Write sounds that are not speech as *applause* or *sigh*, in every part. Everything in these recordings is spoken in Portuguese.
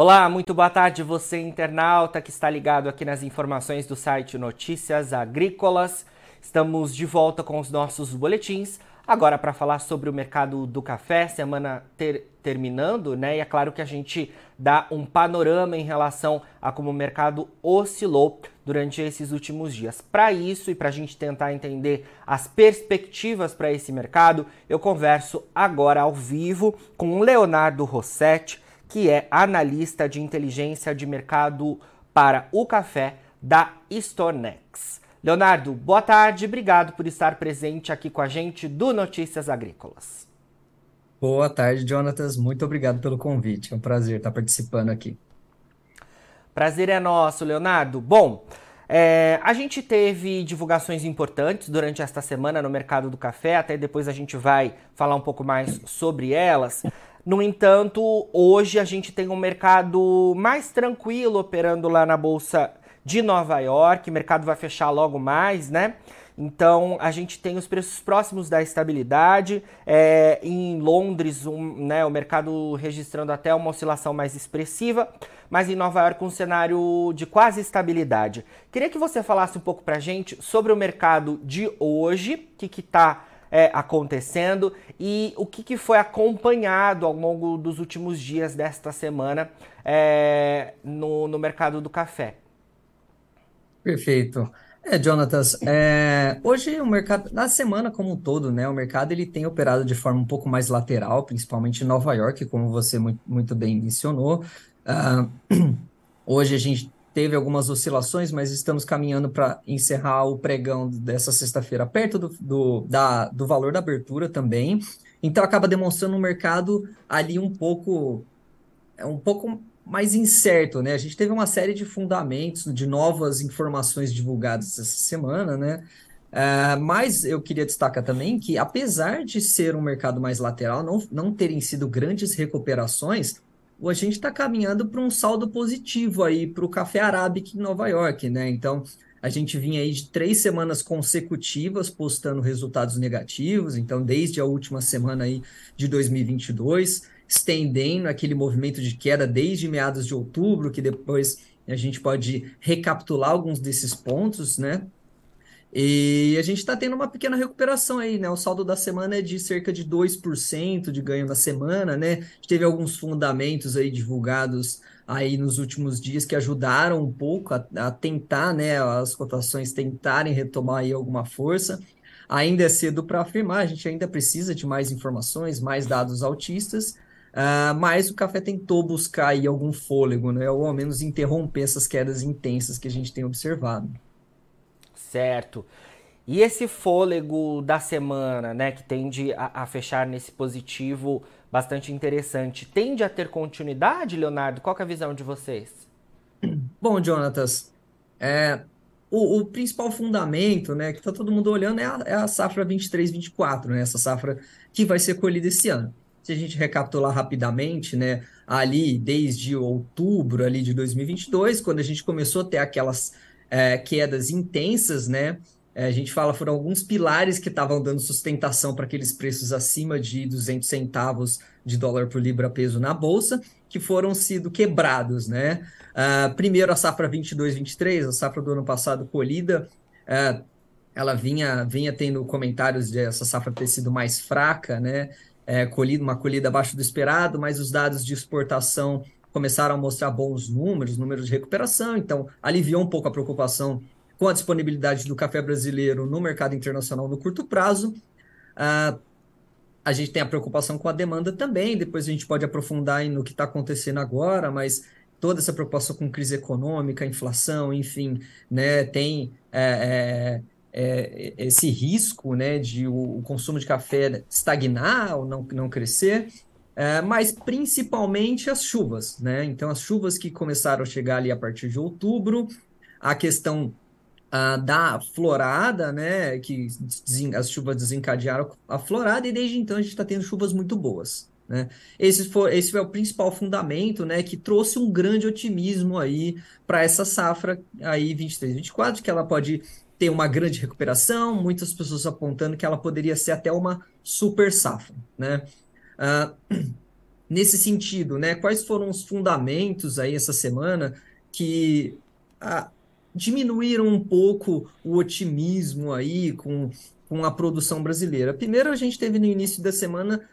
Olá, muito boa tarde você internauta que está ligado aqui nas informações do site Notícias Agrícolas. Estamos de volta com os nossos boletins, agora para falar sobre o mercado do café, semana ter, terminando, né? E é claro que a gente dá um panorama em relação a como o mercado oscilou durante esses últimos dias. Para isso e para a gente tentar entender as perspectivas para esse mercado, eu converso agora ao vivo com o Leonardo Rossetti que é analista de inteligência de mercado para o café da Stonex. Leonardo, boa tarde, obrigado por estar presente aqui com a gente do Notícias Agrícolas. Boa tarde, Jonatas. Muito obrigado pelo convite. É um prazer estar participando aqui. Prazer é nosso, Leonardo. Bom, é, a gente teve divulgações importantes durante esta semana no mercado do café, até depois a gente vai falar um pouco mais sobre elas. No entanto, hoje a gente tem um mercado mais tranquilo operando lá na Bolsa de Nova York. O mercado vai fechar logo mais, né? Então a gente tem os preços próximos da estabilidade. É, em Londres, um, né, o mercado registrando até uma oscilação mais expressiva, mas em Nova York um cenário de quase estabilidade. Queria que você falasse um pouco para a gente sobre o mercado de hoje, o que está é, acontecendo e o que, que, foi acompanhado ao longo dos últimos dias desta semana é, no, no, mercado do café. Perfeito. É, Jonatas, é, hoje o mercado, na semana como um todo, né, o mercado ele tem operado de forma um pouco mais lateral, principalmente em Nova York, como você muito, muito bem mencionou. Uh, *clears throat* hoje a gente teve algumas oscilações, mas estamos caminhando para encerrar o pregão dessa sexta-feira perto do, do, da, do valor da abertura também. Então acaba demonstrando um mercado ali um pouco é um pouco mais incerto, né? A gente teve uma série de fundamentos, de novas informações divulgadas essa semana, né? Uh, mas eu queria destacar também que, apesar de ser um mercado mais lateral, não, não terem sido grandes recuperações, a gente está caminhando para um saldo positivo aí para o café arábica em Nova York, né? Então, a gente vinha aí de três semanas consecutivas postando resultados negativos, então desde a última semana aí de 2022, estendendo aquele movimento de queda desde meados de outubro, que depois a gente pode recapitular alguns desses pontos, né? E a gente está tendo uma pequena recuperação aí, né? O saldo da semana é de cerca de 2% de ganho na semana, né? Teve alguns fundamentos aí divulgados aí nos últimos dias que ajudaram um pouco a, a tentar, né? As cotações tentarem retomar aí alguma força. Ainda é cedo para afirmar, a gente ainda precisa de mais informações, mais dados altistas, uh, mas o café tentou buscar aí algum fôlego, né? Ou ao menos interromper essas quedas intensas que a gente tem observado. Certo. E esse fôlego da semana, né, que tende a, a, fechar nesse positivo bastante interessante, tende a ter continuidade, Leonardo? Qual é a visão de vocês? Bom, Jonatas, é, o, o, principal fundamento, né, que está todo mundo olhando é a, é a safra 23-24, né, essa safra que vai ser colhida esse ano. Se a gente recapitular rapidamente, né, ali desde outubro ali de 2022, quando a gente começou a ter aquelas é, quedas intensas, né? É, a gente fala foram alguns pilares que estavam dando sustentação para aqueles preços acima de 200 centavos de dólar por libra peso na bolsa, que foram sido quebrados, né? Uh, primeiro a safra 22-23, a safra do ano passado colhida, uh, ela vinha, vinha tendo comentários de essa safra ter sido mais fraca, né? É, colhida, uma colhida abaixo do esperado, mas os dados de exportação começaram a mostrar bons números, números de recuperação, então aliviou um pouco a preocupação com a disponibilidade do café brasileiro no mercado internacional no curto prazo. Uh, a gente tem a preocupação com a demanda também, depois a gente pode aprofundar no que está acontecendo agora, mas toda essa preocupação com crise econômica, inflação, enfim, né, tem é, é, é, esse risco né, de o, consumo de café estagnar ou não, não crescer. É, mas principalmente as chuvas, né? Então, as chuvas que começaram a chegar ali a partir de outubro, a questão uh, da florada, né? Que as chuvas desencadearam a florada, e desde então a gente está tendo chuvas muito boas. Né? Esse, foi, esse foi o principal fundamento né, que trouxe um grande otimismo aí para essa safra aí 23, 24, que ela pode ter uma grande recuperação, muitas pessoas apontando que ela poderia ser até uma super safra. Né? Uh, *clears throat* nesse sentido, né? Quais foram os fundamentos aí essa semana que ah, diminuíram um pouco o otimismo aí com, com a produção brasileira? Primeiro, a gente teve no início da semana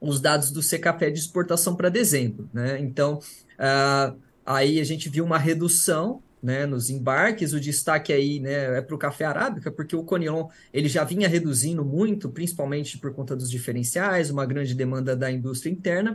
os dados do Secafé de exportação para dezembro, né? Então, ah, aí a gente viu uma redução né, nos embarques, o destaque aí né, é para o café arábica, porque o Conilon ele já vinha reduzindo muito, principalmente por conta dos diferenciais, uma grande demanda da indústria interna,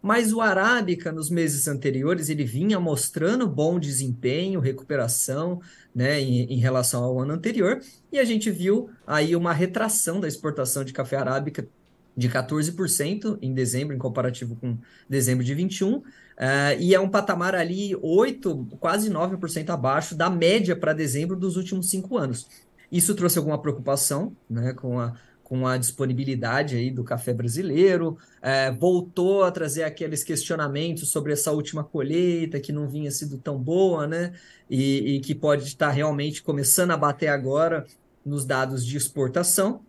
mas o arábica nos meses anteriores ele vinha mostrando bom desempenho, recuperação, né, em, em relação ao ano anterior, e a gente viu aí uma retração da exportação de café arábica de 14% em dezembro, em comparativo com dezembro de 21, Uh, e é um patamar ali 8, quase 9% abaixo da média para dezembro dos últimos cinco anos. Isso trouxe alguma preocupação né, com, a, com a disponibilidade aí do café brasileiro, uh, voltou a trazer aqueles questionamentos sobre essa última colheita que não vinha sido tão boa, né? E, e que pode estar realmente começando a bater agora nos dados de exportação.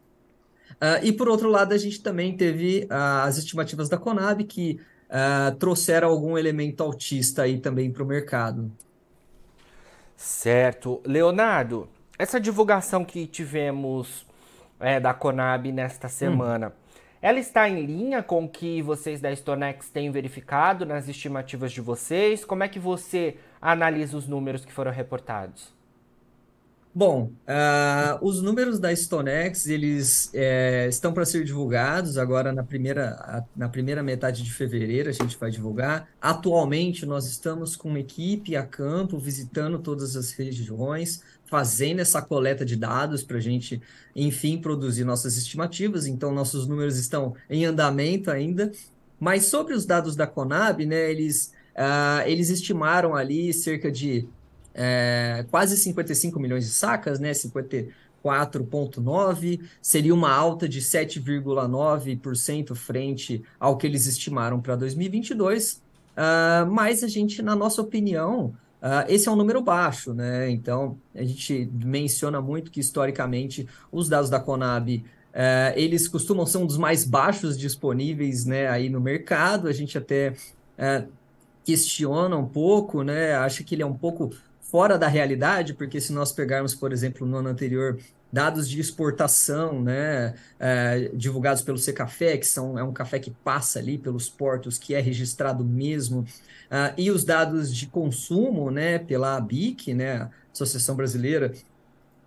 Uh, e por outro lado, a gente também teve uh, as estimativas da Conab, que uh, trouxeram algum elemento autista aí também para o mercado. Certo. Leonardo, essa divulgação que tivemos é, da Conab nesta semana, hum. ela está em linha com o que vocês da Stonex têm verificado nas estimativas de vocês? Como é que você analisa os números que foram reportados? Bom, uh, os números da StoneX, eles é, estão para ser divulgados agora na primeira, na primeira metade de fevereiro, a gente vai divulgar. Atualmente, nós estamos com uma equipe a campo, visitando todas as regiões, fazendo essa coleta de dados para a gente, enfim, produzir nossas estimativas. Então, nossos números estão em andamento ainda. Mas sobre os dados da Conab, né, eles, uh, eles estimaram ali cerca de é, quase 55 milhões de sacas, né? 54,9, seria uma alta de 7,9% frente ao que eles estimaram para 2022. Uh, mas a gente, na nossa opinião, uh, esse é um número baixo, né? Então, a gente menciona muito que, historicamente, os dados da Conab Uh, eles costumam ser um dos mais baixos disponíveis né, aí no mercado. A gente até questiona um pouco, né? Acha que ele é um pouco fora da realidade, porque se nós pegarmos, por exemplo, no ano anterior, dados de exportação, né, é, divulgados pelo Secafé, que são, é um café que passa ali pelos portos, que é registrado mesmo, uh, e os dados de consumo, né, pela ABIC, né, Associação Brasileira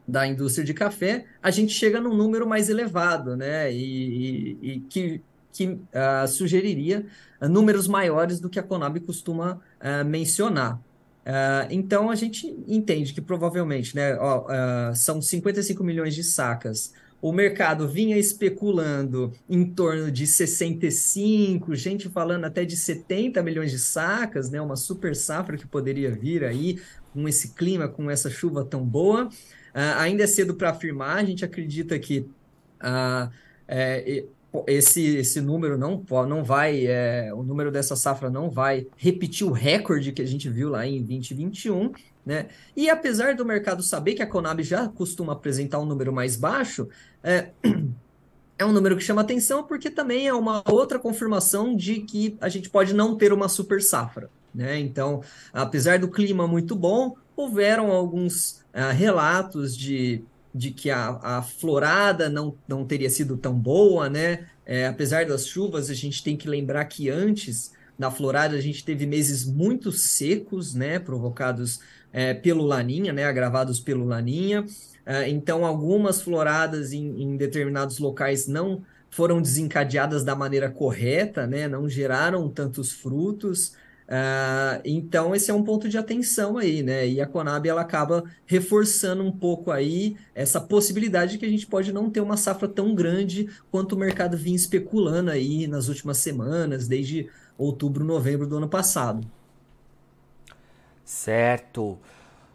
da Indústria de Café, a gente chega num número mais elevado, né, e, e, e que, que uh, sugeriria números maiores do que a Conab costuma uh, mencionar. Uh, então a gente entende que provavelmente né, ó, uh, são 55 milhões de sacas. O mercado vinha especulando em torno de 65, gente falando até de 70 milhões de sacas, né, uma super safra que poderia vir aí com esse clima, com essa chuva tão boa. Uh, ainda é cedo para afirmar, a gente acredita que é, esse, esse número não, não vai, é, o número dessa safra não vai repetir o recorde que a gente viu lá em 2021, né? E apesar do mercado saber que a Conab já costuma apresentar um número mais baixo, é, *clears throat* é um número que chama atenção porque também é uma outra confirmação de que a gente pode não ter uma super safra, né? Então, apesar do clima muito bom, houveram alguns uh, relatos de de que a, a florada não, não teria sido tão boa, né? É, apesar das chuvas, a gente tem que lembrar que antes da florada a gente teve meses muito secos, né? Provocados é, pelo Laninha, né? Agravados pelo Laninha. É, então, algumas floradas em, em determinados locais não foram desencadeadas da maneira correta, né? Não geraram tantos frutos. Uh, então, esse é um ponto de atenção aí, né? E a Conab ela acaba reforçando um pouco aí essa possibilidade de que a gente pode não ter uma safra tão grande quanto o mercado vinha especulando aí nas últimas semanas, desde outubro, novembro do ano passado. Certo.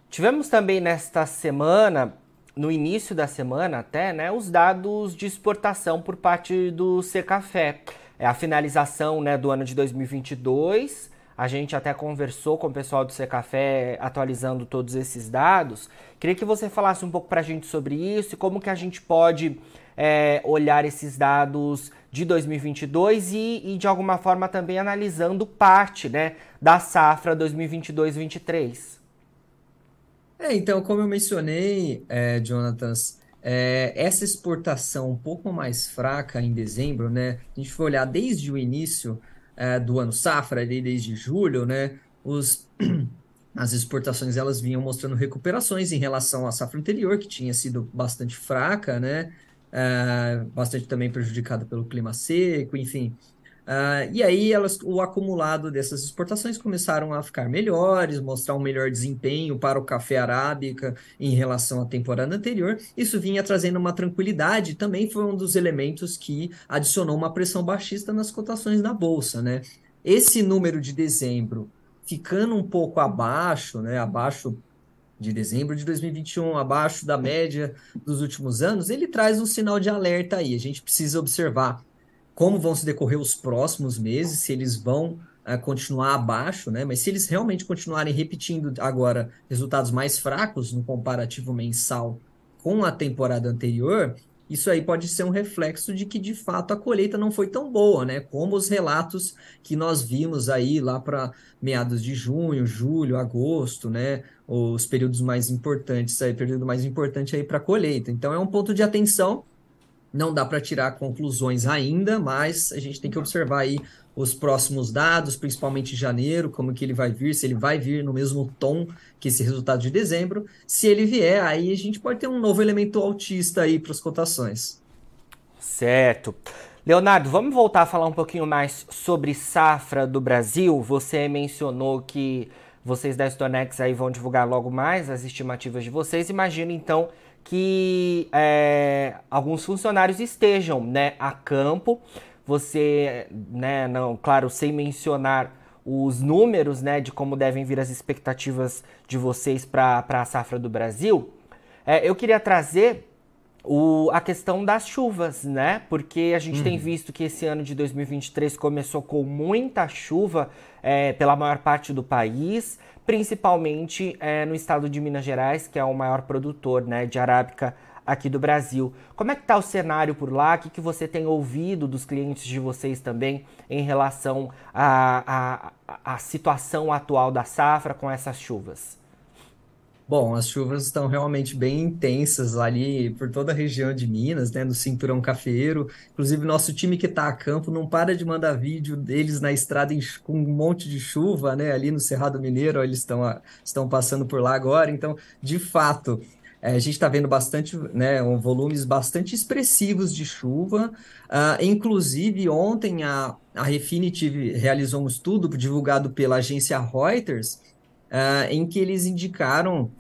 Tivemos também nesta semana, no início da semana até, né, os dados de exportação por parte do Secafé. É a finalização né, do ano de 2022 A gente até conversou com o pessoal do Secafé atualizando todos esses dados. Queria que você falasse um pouco para a gente sobre isso e como que a gente pode é, olhar esses dados de 2022 e, e, de alguma forma também analisando parte né, da safra 2022-23. É, então, como eu mencionei, é, é, essa exportação um pouco mais fraca em dezembro, né? A gente for olhar desde o início é, do ano safra, desde julho, né? Os, *clears throat* as exportações elas vinham mostrando recuperações em relação à safra anterior, que tinha sido bastante fraca, né? É, bastante também prejudicada pelo clima seco, enfim. Uh, e aí elas, o acumulado dessas exportações começaram a ficar melhores, mostrar um melhor desempenho para o café arábica em relação à temporada anterior. Isso vinha trazendo uma tranquilidade, também foi um dos elementos que adicionou uma pressão baixista nas cotações da bolsa, né? Esse número de dezembro ficando um pouco abaixo, né, abaixo de dezembro de 2021, abaixo da média dos últimos anos, ele traz um sinal de alerta aí. A gente precisa observar como vão se decorrer os próximos meses, se eles vão uh, continuar abaixo, né? Mas se eles realmente continuarem repetindo agora resultados mais fracos no comparativo mensal com a temporada anterior, isso aí pode ser um reflexo de que de fato a colheita não foi tão boa, né? Como os relatos que nós vimos aí lá para meados de junho, julho, agosto, né? Os períodos mais importantes aí, período mais importante aí para a colheita. Então é um ponto de atenção não dá para tirar conclusões ainda, mas a gente tem que observar aí os próximos dados, principalmente janeiro, como que ele vai vir, se ele vai vir no mesmo tom que esse resultado de dezembro. Se ele vier, aí a gente pode ter um novo elemento altista aí para as cotações. Certo. Leonardo, vamos voltar a falar um pouquinho mais sobre safra do Brasil. Você mencionou que vocês da Stonex aí vão divulgar logo mais as estimativas de vocês. Imagina então que é, alguns funcionários estejam né, a campo. Você, né, não, claro, sem mencionar os números né, de como devem vir as expectativas de vocês para a safra do Brasil, é, eu queria trazer o, a questão das chuvas, né? Porque a gente uhum. tem visto que esse ano de 2023 começou com muita chuva é, pela maior parte do país principalmente é, no estado de Minas Gerais, que é o maior produtor né, de arábica aqui do Brasil. Como é que está o cenário por lá? O que, que você tem ouvido dos clientes de vocês também em relação à, situação atual da safra com essas chuvas? Bom, as chuvas estão realmente bem intensas ali por toda a região de Minas, né, no cinturão cafeiro. Inclusive, nosso time que está a campo não para de mandar vídeo deles na estrada em, com um monte de chuva, né, ali no Cerrado Mineiro, eles estão, estão passando por lá agora. Então, de fato, é, a gente está vendo bastante, né, um, volumes bastante expressivos de chuva. Uh, inclusive, ontem a, a Refinitiv realizou um estudo divulgado pela agência Reuters uh, em que eles indicaram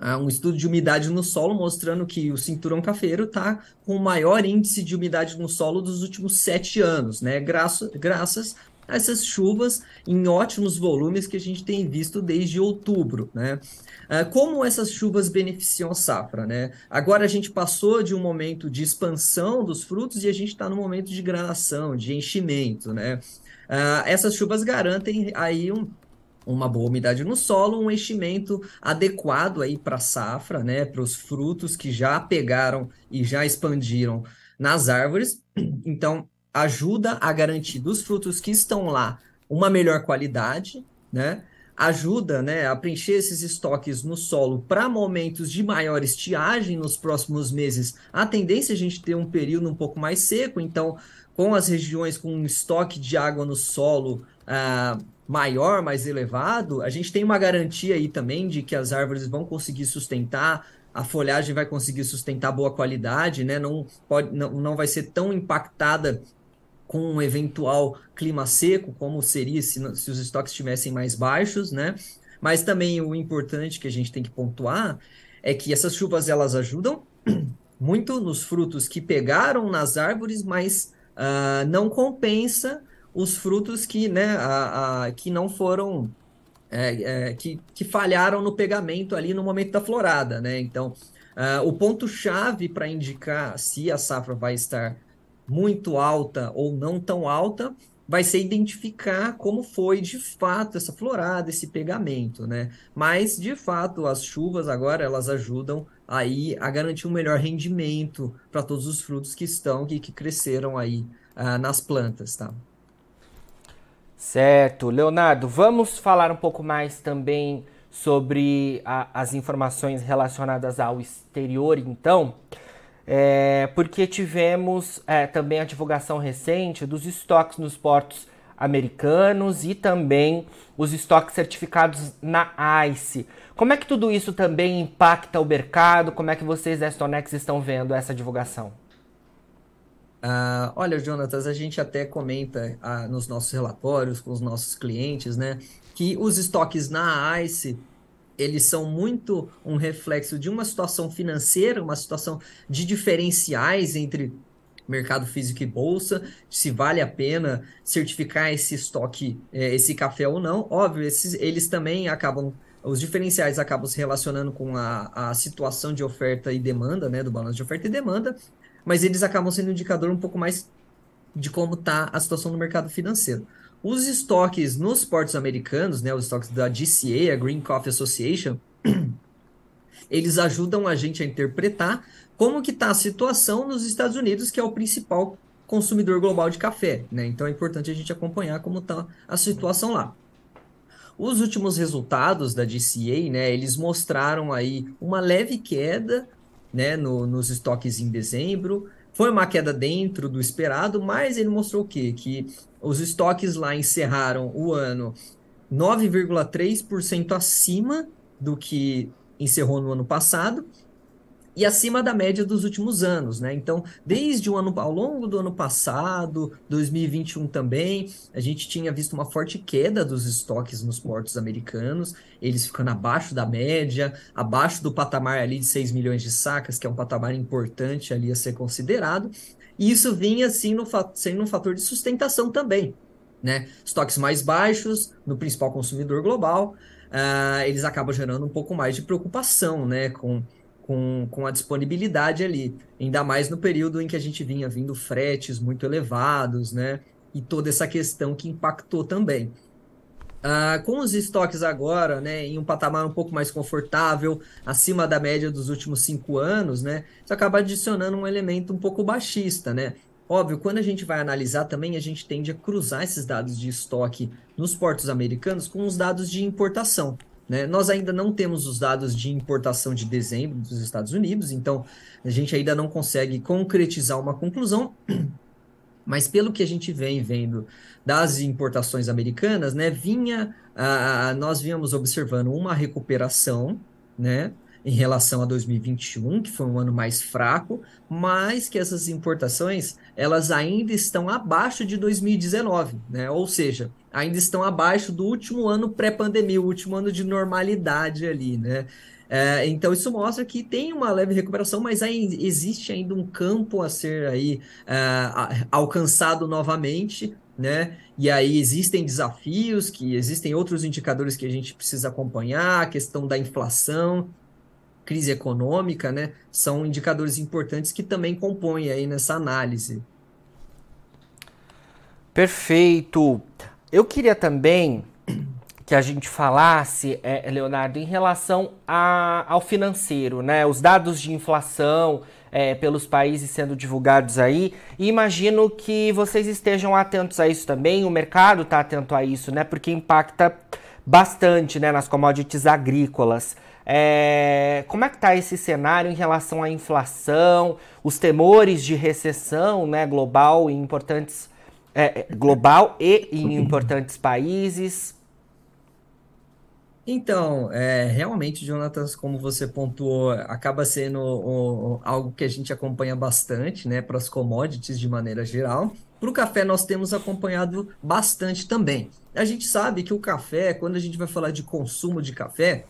uh, um estudo de umidade no solo mostrando que o cinturão cafeiro está com o maior índice de umidade no solo dos últimos sete anos, né? Graças, a essas chuvas em ótimos volumes que a gente tem visto desde outubro, né? Uh, como essas chuvas beneficiam a safra, né? Agora a gente passou de um momento de expansão dos frutos e a gente está no momento de granação, de enchimento, né? Uh, essas chuvas garantem aí um, uma boa umidade no solo, um enchimento adequado aí para a safra, né, para os frutos que já pegaram e já expandiram nas árvores. Então, ajuda a garantir dos frutos que estão lá uma melhor qualidade, né? Ajuda, né, a preencher esses estoques no solo para momentos de maior estiagem nos próximos meses. A tendência é a gente ter um período um pouco mais seco, então, com as regiões com um estoque de água no solo uh, maior, mais elevado, a gente tem uma garantia aí também de que as árvores vão conseguir sustentar, a folhagem vai conseguir sustentar boa qualidade, né? Não, pode, não, não vai ser tão impactada com um eventual clima seco, como seria se, se os estoques estivessem mais baixos, né? Mas também o importante que a gente tem que pontuar é que essas chuvas elas ajudam muito nos frutos que pegaram nas árvores, mas uh, não compensa os frutos que, né, a, a, que não foram, é, é, que, que falharam no pegamento ali no momento da florada, né? Então, uh, o ponto-chave para indicar se a safra vai estar muito alta ou não tão alta vai ser identificar como foi de fato essa florada, esse pegamento, né? Mas de fato as chuvas agora elas ajudam aí a garantir um melhor rendimento para todos os frutos que estão que, que cresceram aí uh, nas plantas, tá? Certo, Leonardo, vamos falar um pouco mais também sobre a, as informações relacionadas ao exterior, então, é, porque tivemos é, também a divulgação recente dos estoques nos portos americanos e também os estoques certificados na ICE. Como é que tudo isso também impacta o mercado? Como é que vocês da Stonex estão vendo essa divulgação? Uh, olha, Jonatas, a gente até comenta uh, nos nossos relatórios com os nossos clientes, né, que os estoques na ICE eles são muito um reflexo de uma situação financeira, uma situação de diferenciais entre mercado físico e bolsa, se vale a pena certificar esse estoque, eh, esse café ou não. Óbvio, esses, eles também acabam, os diferenciais acabam se relacionando com a, a situação de oferta e demanda, né, do balanço de oferta e demanda, mas eles acabam sendo um indicador um pouco mais de como está a situação no mercado financeiro. Os estoques nos portos americanos, né, os estoques da GCA, a Green Coffee Association, *clears throat* eles ajudam a gente a interpretar como que está a situação nos Estados Unidos, que é o principal consumidor global de café. Né? Então é importante a gente acompanhar como está a situação lá. Os últimos resultados da GCA, né, eles mostraram aí uma leve queda né, no, nos estoques em dezembro. Foi uma queda dentro do esperado, mas ele mostrou o quê? Que os estoques lá encerraram o ano 9,3% acima do que encerrou no ano passado e acima da média dos últimos anos, né? Então, desde o ano ao longo do ano passado, 2021 também, a gente tinha visto uma forte queda dos estoques nos portos americanos, eles ficando abaixo da média, abaixo do patamar ali de 6 milhões de sacas, que é um patamar importante ali a ser considerado. E isso vinha assim no sendo um fator de sustentação também, né? Estoques mais baixos no principal consumidor global, uh, eles acabam gerando um pouco mais de preocupação, né, com com, com a disponibilidade ali, ainda mais no período em que a gente vinha vindo fretes muito elevados, né? E toda essa questão que impactou também. Uh, com os estoques agora, né, em um patamar um pouco mais confortável, acima da média dos últimos cinco anos, né, isso acaba adicionando um elemento um pouco baixista, né? Óbvio, quando a gente vai analisar também, a gente tende a cruzar esses dados de estoque nos portos americanos com os dados de importação. Né? Nós ainda não temos os dados de importação de dezembro dos Estados Unidos, então a gente ainda não consegue concretizar uma conclusão, *clears throat* mas pelo que a gente vem vendo das importações americanas, né, vinha, ah, nós vínhamos observando uma recuperação, né, em relação a 2021, que foi um ano mais fraco, mas que essas importações elas ainda estão abaixo de 2019, né? Ou seja, ainda estão abaixo do último ano pré-pandemia, o último ano de normalidade ali, né? É, então isso mostra que tem uma leve recuperação, mas aí existe ainda um campo a ser aí é, alcançado novamente, né? E aí existem desafios, que existem outros indicadores que a gente precisa acompanhar, a questão da inflação, crise econômica, né, são indicadores importantes que também compõem aí nessa análise. Perfeito. Eu queria também que a gente falasse, é, Leonardo, em relação a, ao financeiro, né? Os dados de inflação é, pelos países sendo divulgados aí. E imagino que vocês estejam atentos a isso também, o mercado está atento a isso, né? Porque impacta bastante né, nas commodities agrícolas. É, como é que está esse cenário em relação à inflação, os temores de recessão né, global em importantes é, é global e em importantes países? Então, é, realmente, Jonatas, como você pontuou, acaba sendo o, o, algo que a gente acompanha bastante, né, para as commodities de maneira geral. Para o café, nós temos acompanhado bastante também. A gente sabe que o café, quando a gente vai falar de consumo de café,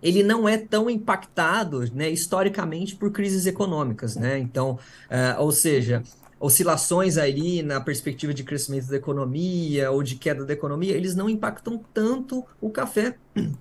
ele não é tão impactado, né, historicamente por crises econômicas, né? Então, uh, ou seja, oscilações ali na perspectiva de crescimento da economia ou de queda da economia, eles não impactam tanto o café. *clears throat*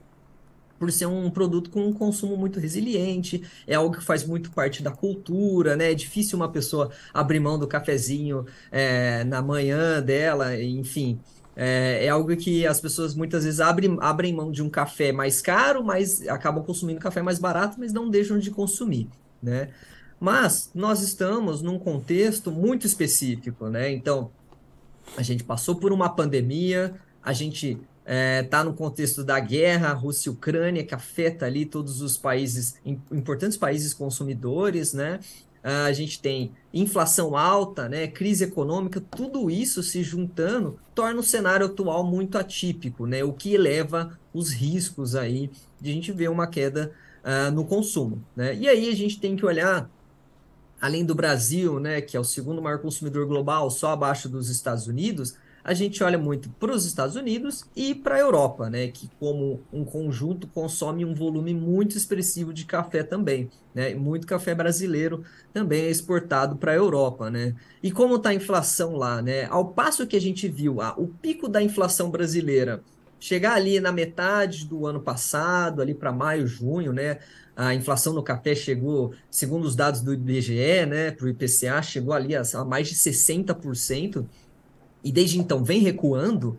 por ser um produto com um consumo muito resiliente, é algo que faz muito parte da cultura, né? É difícil uma pessoa abrir mão do cafezinho é, na manhã dela, enfim. É, é, algo que as pessoas muitas vezes abrem, abrem mão de um café mais caro, mas acabam consumindo café mais barato, mas não deixam de consumir, né? Mas nós estamos num contexto muito específico, né? Então, a gente passou por uma pandemia, a gente está é, tá no contexto da guerra Rússia e Ucrânia, que afeta ali todos os países, importantes países consumidores, né? Uh, a gente tem inflação alta, né, crise econômica, tudo isso se juntando torna o cenário atual muito atípico, né, o que eleva os riscos aí de a gente ver uma queda uh, no consumo. Né? E aí a gente tem que olhar, além do Brasil, né, que é o segundo maior consumidor global, só abaixo dos Estados Unidos, a gente olha muito para os Estados Unidos e para a Europa, né, que como um conjunto consome um volume muito expressivo de café também, né, muito café brasileiro também é exportado para a Europa, né, e como está a inflação lá, né, ao passo que a gente viu ah, o pico da inflação brasileira chegar ali na metade do ano passado, ali para maio, junho, né, a inflação no café chegou, segundo os dados do IBGE, né, para o IPCA, chegou ali a, a mais de 60%, e desde então vem recuando,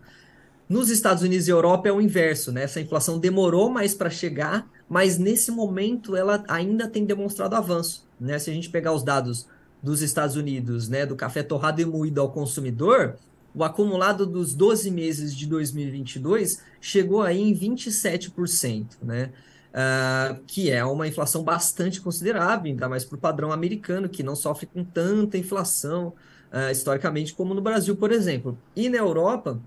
nos Estados Unidos e Europa é o inverso, né? Essa inflação demorou mais para chegar, mas nesse momento ela ainda tem demonstrado avanço, né? Se a gente pegar os dados dos Estados Unidos, né, do café torrado e moído ao consumidor, o acumulado dos 12 meses de 2022 chegou aí em 27%, né? Uh, que é uma inflação bastante considerável, ainda mais para o padrão americano, que não sofre com tanta inflação uh, historicamente, como no Brasil, por exemplo. E na Europa,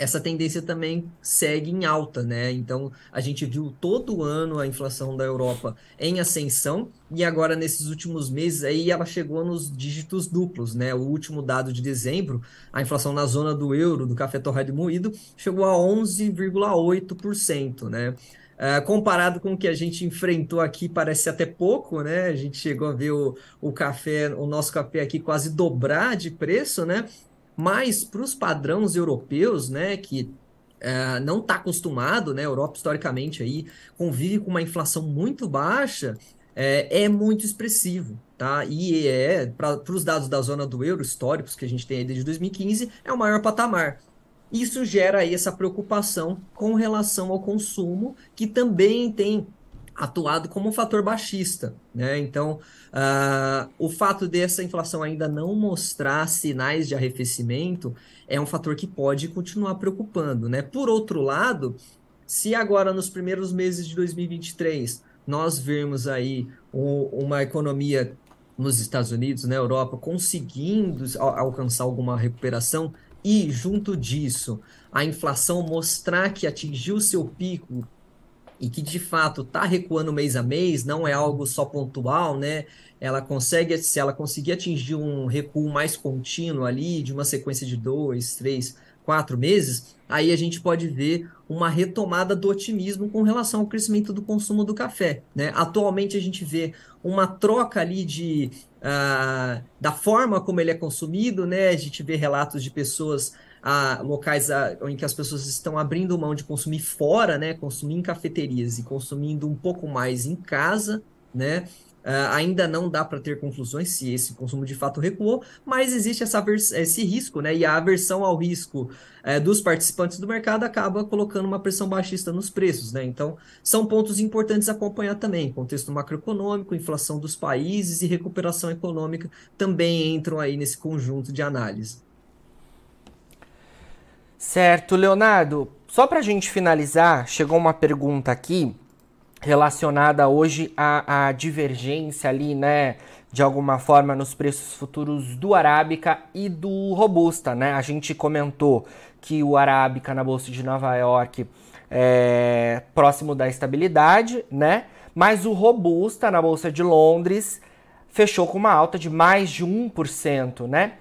essa tendência também segue em alta, né? Então, a gente viu todo ano a inflação da Europa em ascensão e agora nesses últimos meses aí ela chegou nos dígitos duplos, né? O último dado de dezembro, a inflação na zona do euro do café torrado e moído chegou a 11,8%, né? Uh, comparado com o que a gente enfrentou aqui, parece até pouco, né? A gente chegou a ver o, o café, o nosso café aqui quase dobrar de preço, né? Mas para os padrões europeus, né, que uh, não está acostumado, né? A Europa historicamente aí convive com uma inflação muito baixa, é, é muito expressivo, tá? E é para os dados da zona do euro históricos que a gente tem aí desde 2015 é o maior patamar. Isso gera aí essa preocupação com relação ao consumo, que também tem atuado como um fator baixista, né? Então, uh, o fato dessa inflação ainda não mostrar sinais de arrefecimento é um fator que pode continuar preocupando, né? Por outro lado, se agora nos primeiros meses de 2023 nós vermos aí o, uma economia nos Estados Unidos, na Europa, conseguindo alcançar alguma recuperação, e, junto disso, a inflação mostrar que atingiu seu pico e que de fato está recuando mês a mês, não é algo só pontual, né? Ela consegue, se ela conseguir atingir um recuo mais contínuo ali, de uma sequência de dois, três, quatro meses, aí a gente pode ver uma retomada do otimismo com relação ao crescimento do consumo do café. Né? Atualmente a gente vê uma troca ali de uh, da forma como ele é consumido, né? A gente vê relatos de pessoas uh, locais uh, em que as pessoas estão abrindo mão de consumir fora, né? Consumir em cafeterias e consumindo um pouco mais em casa, né? Uh, ainda não dá para ter conclusões se esse consumo de fato recuou, mas existe essa esse risco, né? E a aversão ao risco uh, dos participantes do mercado acaba colocando uma pressão baixista nos preços, né? Então, são pontos importantes acompanhar também. Contexto macroeconômico, inflação dos países e recuperação econômica também entram aí nesse conjunto de análise. Certo, Leonardo. Só para a gente finalizar, chegou uma pergunta aqui relacionada hoje à, à divergência ali, né, de alguma forma nos preços futuros do Arábica e do Robusta, né? A gente comentou que o Arábica na bolsa de Nova York é próximo da estabilidade, né? Mas o Robusta na bolsa de Londres fechou com uma alta de mais de 1%, né?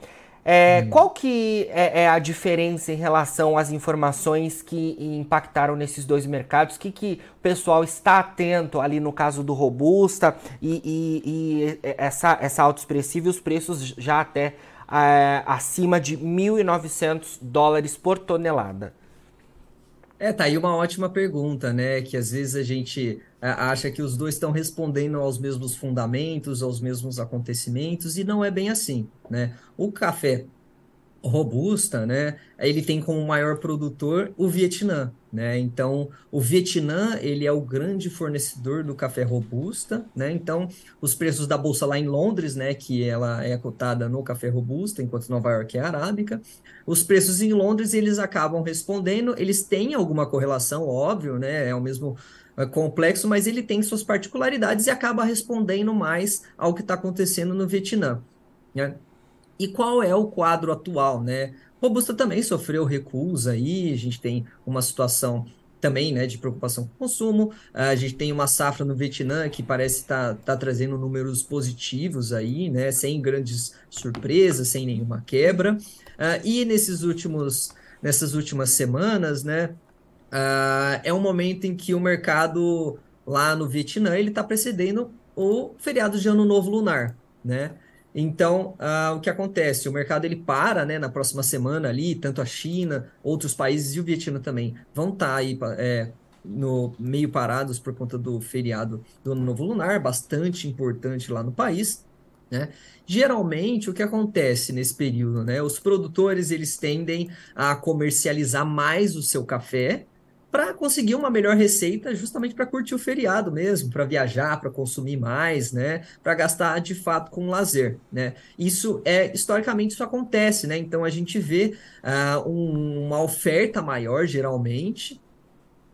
É, hum. Qual que é, é, a diferença em relação às informações que impactaram nesses dois mercados? O que, que o pessoal está atento ali no caso do Robusta e, e, e essa, essa autoexpressiva e os preços já até é, acima de 1.900 dólares por tonelada? É, tá aí uma ótima pergunta, né? Que às vezes a gente acha que os dois estão respondendo aos mesmos fundamentos, aos mesmos acontecimentos, e não é bem assim, né? O café robusta, né? Ele tem como maior produtor o Vietnã, né? Então, o Vietnã, ele é o grande fornecedor do café robusta, né? Então, os preços da bolsa lá em Londres, né, que ela é cotada no café robusta, enquanto Nova York é arábica, os preços em Londres, eles acabam respondendo, eles têm alguma correlação, óbvio, né? É o mesmo é complexo, mas ele tem suas particularidades e acaba respondendo mais ao que está acontecendo no Vietnã. Né? E qual é o quadro atual, né? Robusta também sofreu recusa aí, a gente tem uma situação também né, de preocupação com o consumo. A gente tem uma safra no Vietnã que parece estar tá, tá trazendo números positivos aí, né, sem grandes surpresas, sem nenhuma quebra. Uh, e nesses últimos, nessas últimas semanas, né, uh, é um momento em que o mercado lá no Vietnã ele está precedendo o feriado de Ano Novo Lunar, né? Então, uh, o que acontece? O mercado ele para, né, na próxima semana ali, tanto a China, outros países e o Vietnã também vão estar tá aí é, no meio parados por conta do feriado do Ano Novo Lunar, bastante importante lá no país. Né? Geralmente, o que acontece nesse período, né? Os produtores eles tendem a comercializar mais o seu café para conseguir uma melhor receita, justamente para curtir o feriado mesmo, para viajar, para consumir mais, né? Para gastar de fato com lazer, né? Isso é historicamente isso acontece, né? Então a gente vê uh, um, uma oferta maior geralmente,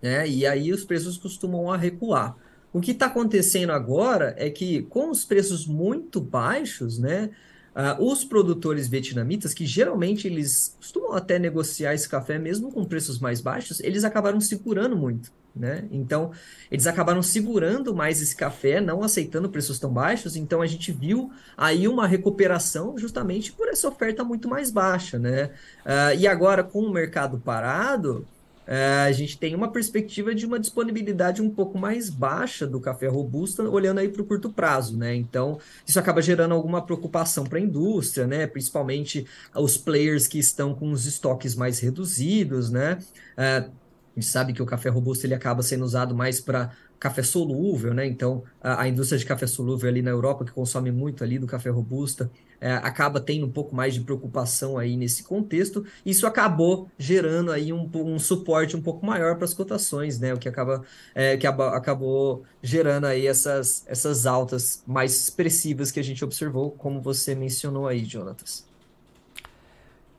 né? E aí os preços costumam a recuar. O que está acontecendo agora é que com os preços muito baixos, né? Uh, os produtores vietnamitas, que geralmente eles costumam até negociar esse café mesmo com preços mais baixos, eles acabaram segurando muito. Né? Então, eles acabaram segurando mais esse café, não aceitando preços tão baixos. Então, a gente viu aí uma recuperação justamente por essa oferta muito mais baixa. Né? Uh, e agora, com o mercado parado, a gente tem uma perspectiva de uma disponibilidade um pouco mais baixa do café robusta, olhando aí para o curto prazo, né? Então, isso acaba gerando alguma preocupação para a indústria, né? Principalmente os players que estão com os estoques mais reduzidos, né? É, a gente sabe que o café robusto ele acaba sendo usado mais para café solúvel, né? Então, a, a, indústria de café solúvel ali na Europa, que consome muito ali do café robusta, é, acaba tendo um pouco mais de preocupação aí nesse contexto. Isso acabou gerando aí um, um suporte um pouco maior para as cotações, né? O que acaba é, que acabou gerando aí essas, essas altas mais expressivas que a gente observou, como você mencionou aí, Jonatas.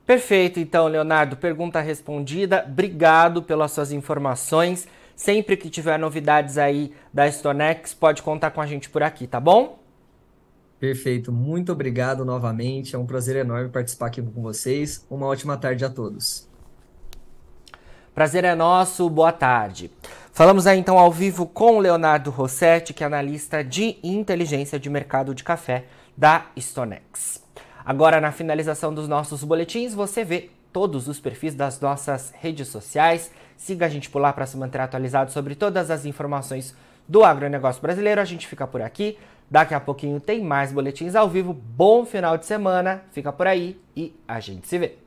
Perfeito, então, Leonardo. Pergunta respondida. Obrigado pelas suas informações. Sempre que tiver novidades aí da Stonex, pode contar com a gente por aqui, tá bom? Perfeito, muito obrigado novamente. É um prazer enorme participar aqui com vocês. Uma ótima tarde a todos. Prazer é nosso, boa tarde. Falamos aí então ao vivo com o Leonardo Rossetti, que é analista de inteligência de mercado de café da Stonex. Agora, na finalização dos nossos boletins, você vê todos os perfis das nossas redes sociais. Siga a gente por lá para se manter atualizado sobre todas as informações do agronegócio brasileiro. A gente fica por aqui. Daqui a pouquinho tem mais boletins ao vivo. Bom final de semana. Fica por aí e a gente se vê.